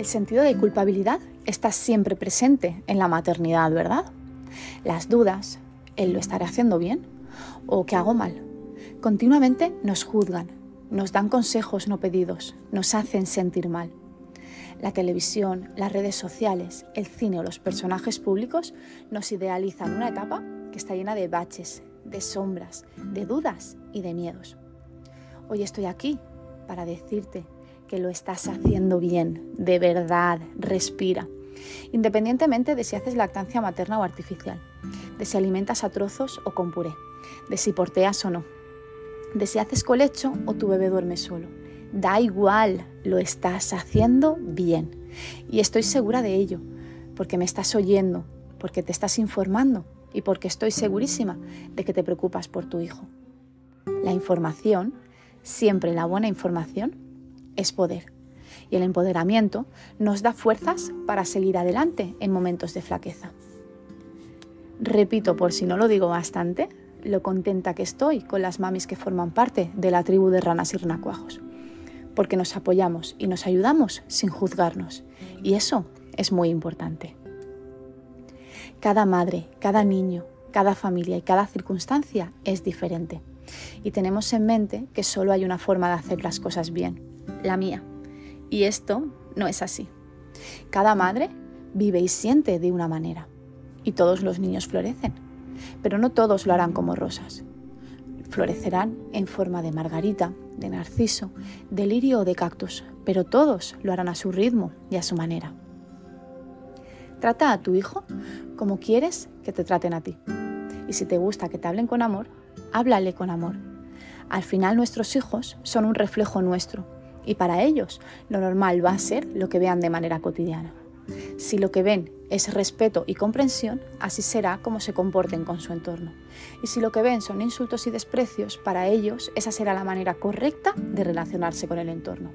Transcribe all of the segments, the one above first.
El sentido de culpabilidad está siempre presente en la maternidad, ¿verdad? Las dudas, ¿el lo estaré haciendo bien? ¿O qué hago mal? Continuamente nos juzgan, nos dan consejos no pedidos, nos hacen sentir mal. La televisión, las redes sociales, el cine o los personajes públicos nos idealizan una etapa que está llena de baches, de sombras, de dudas y de miedos. Hoy estoy aquí para decirte que lo estás haciendo bien, de verdad, respira. Independientemente de si haces lactancia materna o artificial, de si alimentas a trozos o con puré, de si porteas o no, de si haces colecho o tu bebé duerme solo. Da igual, lo estás haciendo bien. Y estoy segura de ello, porque me estás oyendo, porque te estás informando y porque estoy segurísima de que te preocupas por tu hijo. La información, siempre la buena información, es poder. Y el empoderamiento nos da fuerzas para seguir adelante en momentos de flaqueza. Repito, por si no lo digo bastante, lo contenta que estoy con las mamis que forman parte de la tribu de ranas y renacuajos, porque nos apoyamos y nos ayudamos sin juzgarnos, y eso es muy importante. Cada madre, cada niño, cada familia y cada circunstancia es diferente, y tenemos en mente que solo hay una forma de hacer las cosas bien, la mía, y esto no es así. Cada madre vive y siente de una manera, y todos los niños florecen pero no todos lo harán como rosas. Florecerán en forma de margarita, de narciso, de lirio o de cactus, pero todos lo harán a su ritmo y a su manera. Trata a tu hijo como quieres que te traten a ti. Y si te gusta que te hablen con amor, háblale con amor. Al final nuestros hijos son un reflejo nuestro y para ellos lo normal va a ser lo que vean de manera cotidiana. Si lo que ven es respeto y comprensión, así será como se comporten con su entorno. Y si lo que ven son insultos y desprecios, para ellos esa será la manera correcta de relacionarse con el entorno.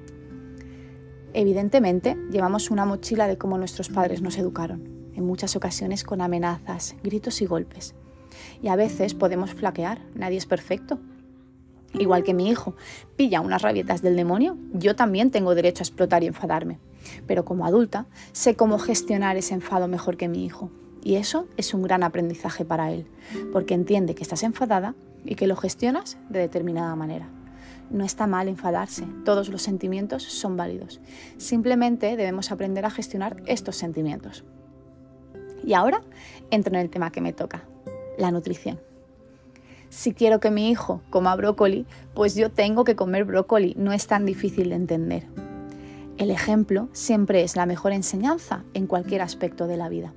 Evidentemente, llevamos una mochila de cómo nuestros padres nos educaron, en muchas ocasiones con amenazas, gritos y golpes. Y a veces podemos flaquear, nadie es perfecto. Igual que mi hijo pilla unas rabietas del demonio, yo también tengo derecho a explotar y enfadarme. Pero como adulta sé cómo gestionar ese enfado mejor que mi hijo. Y eso es un gran aprendizaje para él, porque entiende que estás enfadada y que lo gestionas de determinada manera. No está mal enfadarse, todos los sentimientos son válidos. Simplemente debemos aprender a gestionar estos sentimientos. Y ahora entro en el tema que me toca, la nutrición. Si quiero que mi hijo coma brócoli, pues yo tengo que comer brócoli, no es tan difícil de entender. El ejemplo siempre es la mejor enseñanza en cualquier aspecto de la vida.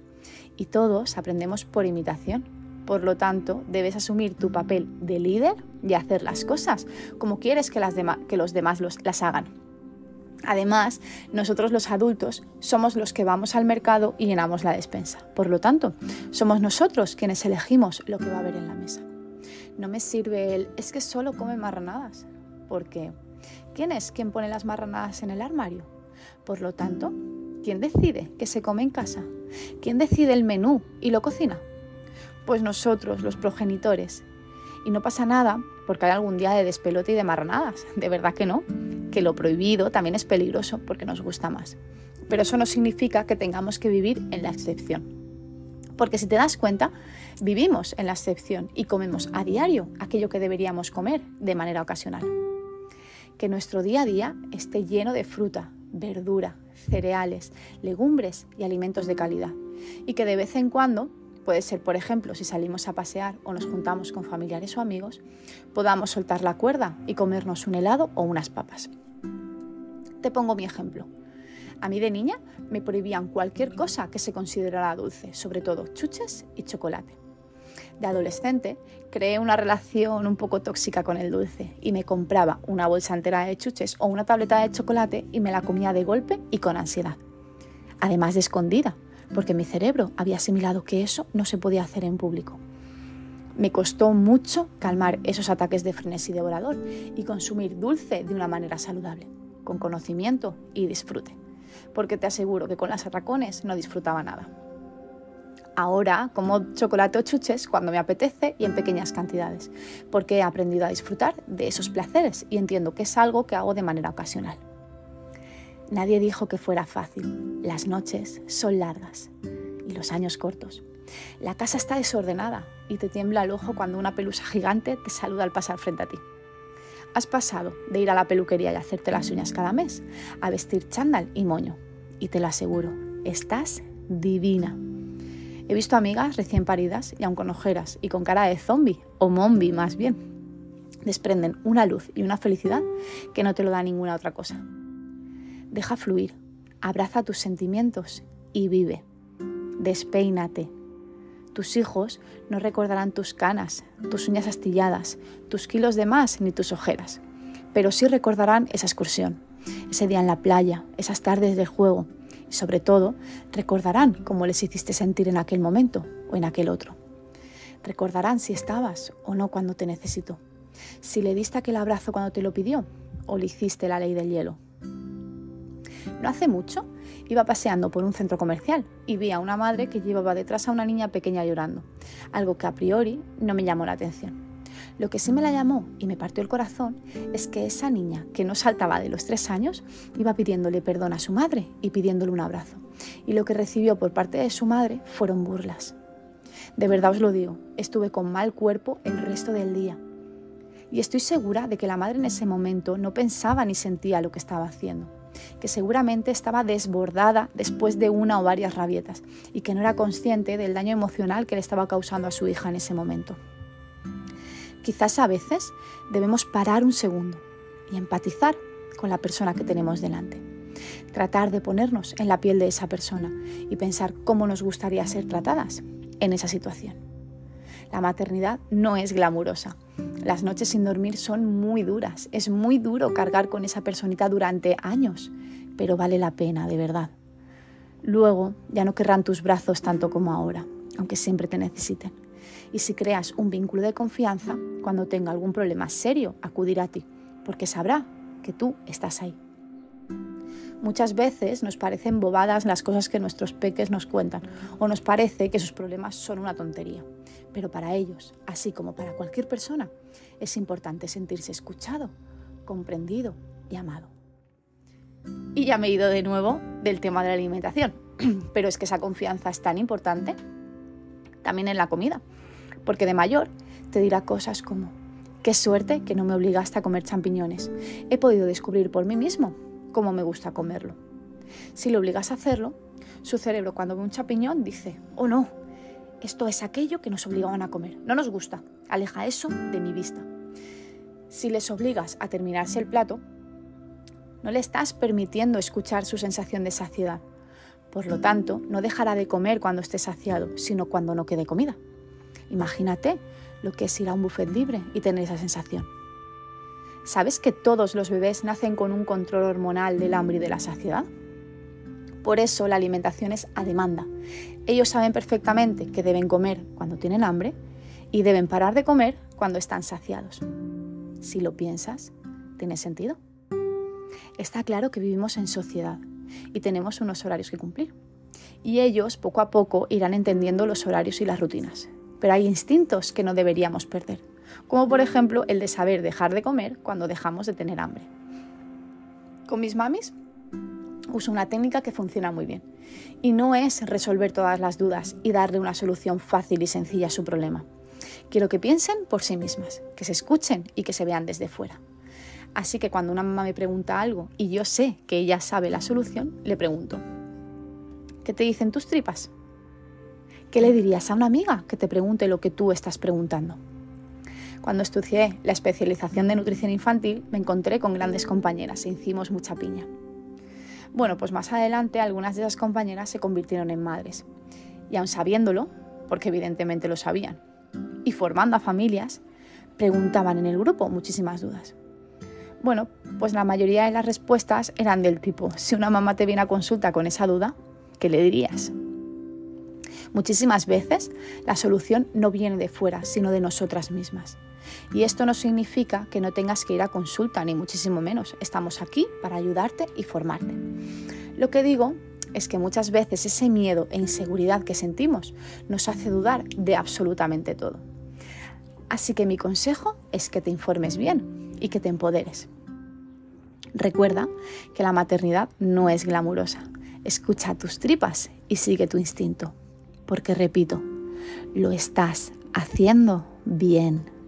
Y todos aprendemos por imitación. Por lo tanto, debes asumir tu papel de líder y hacer las cosas como quieres que, los demás las hagan. Además, nosotros los adultos somos los que vamos al mercado y llenamos la despensa. Por lo tanto, somos nosotros quienes elegimos lo que va a haber en la mesa. No me sirve el es que solo come marranadas, porque ¿Quién es quien pone las marranadas en el armario? Por lo tanto, ¿quién decide qué se come en casa? ¿Quién decide el menú y lo cocina? Pues nosotros, los progenitores. Y no pasa nada porque hay algún día de despelote y de marranadas. De verdad que no. Que lo prohibido también es peligroso porque nos gusta más. Pero eso no significa que tengamos que vivir en la excepción. Porque si te das cuenta, vivimos en la excepción y comemos a diario aquello que deberíamos comer de manera ocasional que nuestro día a día esté lleno de fruta, verdura, cereales, legumbres y alimentos de calidad. Y que de vez en cuando, puede ser por ejemplo si salimos a pasear o nos juntamos con familiares o amigos, podamos soltar la cuerda y comernos un helado o unas papas. Te pongo mi ejemplo. A mí de niña me prohibían cualquier cosa que se considerara dulce, sobre todo chuches y chocolate de adolescente, creé una relación un poco tóxica con el dulce y me compraba una bolsa entera de chuches o una tableta de chocolate y me la comía de golpe y con ansiedad. Además de escondida, porque mi cerebro había asimilado que eso no se podía hacer en público. Me costó mucho calmar esos ataques de frenesí devorador y consumir dulce de una manera saludable, con conocimiento y disfrute, porque te aseguro que con las arracones no disfrutaba nada. Ahora como chocolate o chuches cuando me apetece y en pequeñas cantidades, porque he aprendido a disfrutar de esos placeres y entiendo que es algo que hago de manera ocasional. Nadie dijo que fuera fácil. Las noches son largas y los años cortos. La casa está desordenada y te tiembla el ojo cuando una pelusa gigante te saluda al pasar frente a ti. Has pasado de ir a la peluquería y hacerte las uñas cada mes a vestir chándal y moño. Y te lo aseguro, estás divina. He visto amigas recién paridas y aun con ojeras y con cara de zombie, o mombi más bien. Desprenden una luz y una felicidad que no te lo da ninguna otra cosa. Deja fluir, abraza tus sentimientos y vive. Despeínate. Tus hijos no recordarán tus canas, tus uñas astilladas, tus kilos de más ni tus ojeras, pero sí recordarán esa excursión, ese día en la playa, esas tardes de juego y sobre todo recordarán cómo les hiciste sentir en aquel momento o en aquel otro. Recordarán si estabas o no cuando te necesitó, si le diste aquel abrazo cuando te lo pidió o le hiciste la ley del hielo. No hace mucho iba paseando por un centro comercial y vi a una madre que llevaba detrás a una niña pequeña llorando, algo que a priori no me llamó la atención. Lo que sí me la llamó y me partió el corazón es que esa niña, que no saltaba de los tres años, iba pidiéndole perdón a su madre y pidiéndole un abrazo. Y lo que recibió por parte de su madre fueron burlas. De verdad os lo digo, estuve con mal cuerpo el resto del día. Y estoy segura de que la madre en ese momento no pensaba ni sentía lo que estaba haciendo que seguramente estaba desbordada después de una o varias rabietas y que no era consciente del daño emocional que le estaba causando a su hija en ese momento. Quizás a veces debemos parar un segundo y empatizar con la persona que tenemos delante. Tratar de ponernos en la piel de esa persona y pensar cómo nos gustaría ser tratadas en esa situación. La maternidad no es glamurosa, las noches sin dormir son muy duras. Es muy duro cargar con esa personita durante años, pero vale la pena, de verdad. Luego ya no querrán tus brazos tanto como ahora, aunque siempre te necesiten. Y si creas un vínculo de confianza, cuando tenga algún problema serio, acudirá a ti, porque sabrá que tú estás ahí. Muchas veces nos parecen bobadas las cosas que nuestros peques nos cuentan o nos parece que sus problemas son una tontería. Pero para ellos, así como para cualquier persona, es importante sentirse escuchado, comprendido y amado. Y ya me he ido de nuevo del tema de la alimentación, pero es que esa confianza es tan importante también en la comida, porque de mayor te dirá cosas como, qué suerte que no me obligaste a comer champiñones, he podido descubrir por mí mismo cómo me gusta comerlo. Si le obligas a hacerlo, su cerebro cuando ve un champiñón dice, oh no, esto es aquello que nos obligaban a comer. No nos gusta. Aleja eso de mi vista. Si les obligas a terminarse el plato, no le estás permitiendo escuchar su sensación de saciedad. Por lo tanto, no dejará de comer cuando esté saciado, sino cuando no quede comida. Imagínate lo que es ir a un buffet libre y tener esa sensación. ¿Sabes que todos los bebés nacen con un control hormonal del hambre y de la saciedad? Por eso la alimentación es a demanda. Ellos saben perfectamente que deben comer cuando tienen hambre y deben parar de comer cuando están saciados. Si lo piensas, ¿tiene sentido? Está claro que vivimos en sociedad y tenemos unos horarios que cumplir. Y ellos poco a poco irán entendiendo los horarios y las rutinas. Pero hay instintos que no deberíamos perder, como por ejemplo el de saber dejar de comer cuando dejamos de tener hambre. Con mis mamis uso una técnica que funciona muy bien. Y no es resolver todas las dudas y darle una solución fácil y sencilla a su problema. Quiero que piensen por sí mismas, que se escuchen y que se vean desde fuera. Así que cuando una mamá me pregunta algo y yo sé que ella sabe la solución, le pregunto, ¿qué te dicen tus tripas? ¿Qué le dirías a una amiga que te pregunte lo que tú estás preguntando? Cuando estudié la especialización de nutrición infantil, me encontré con grandes compañeras e hicimos mucha piña. Bueno, pues más adelante algunas de esas compañeras se convirtieron en madres. Y aun sabiéndolo, porque evidentemente lo sabían, y formando a familias, preguntaban en el grupo muchísimas dudas. Bueno, pues la mayoría de las respuestas eran del tipo, si una mamá te viene a consulta con esa duda, ¿qué le dirías? Muchísimas veces la solución no viene de fuera, sino de nosotras mismas. Y esto no significa que no tengas que ir a consulta, ni muchísimo menos. Estamos aquí para ayudarte y formarte. Lo que digo es que muchas veces ese miedo e inseguridad que sentimos nos hace dudar de absolutamente todo. Así que mi consejo es que te informes bien y que te empoderes. Recuerda que la maternidad no es glamurosa. Escucha tus tripas y sigue tu instinto. Porque repito, lo estás haciendo bien.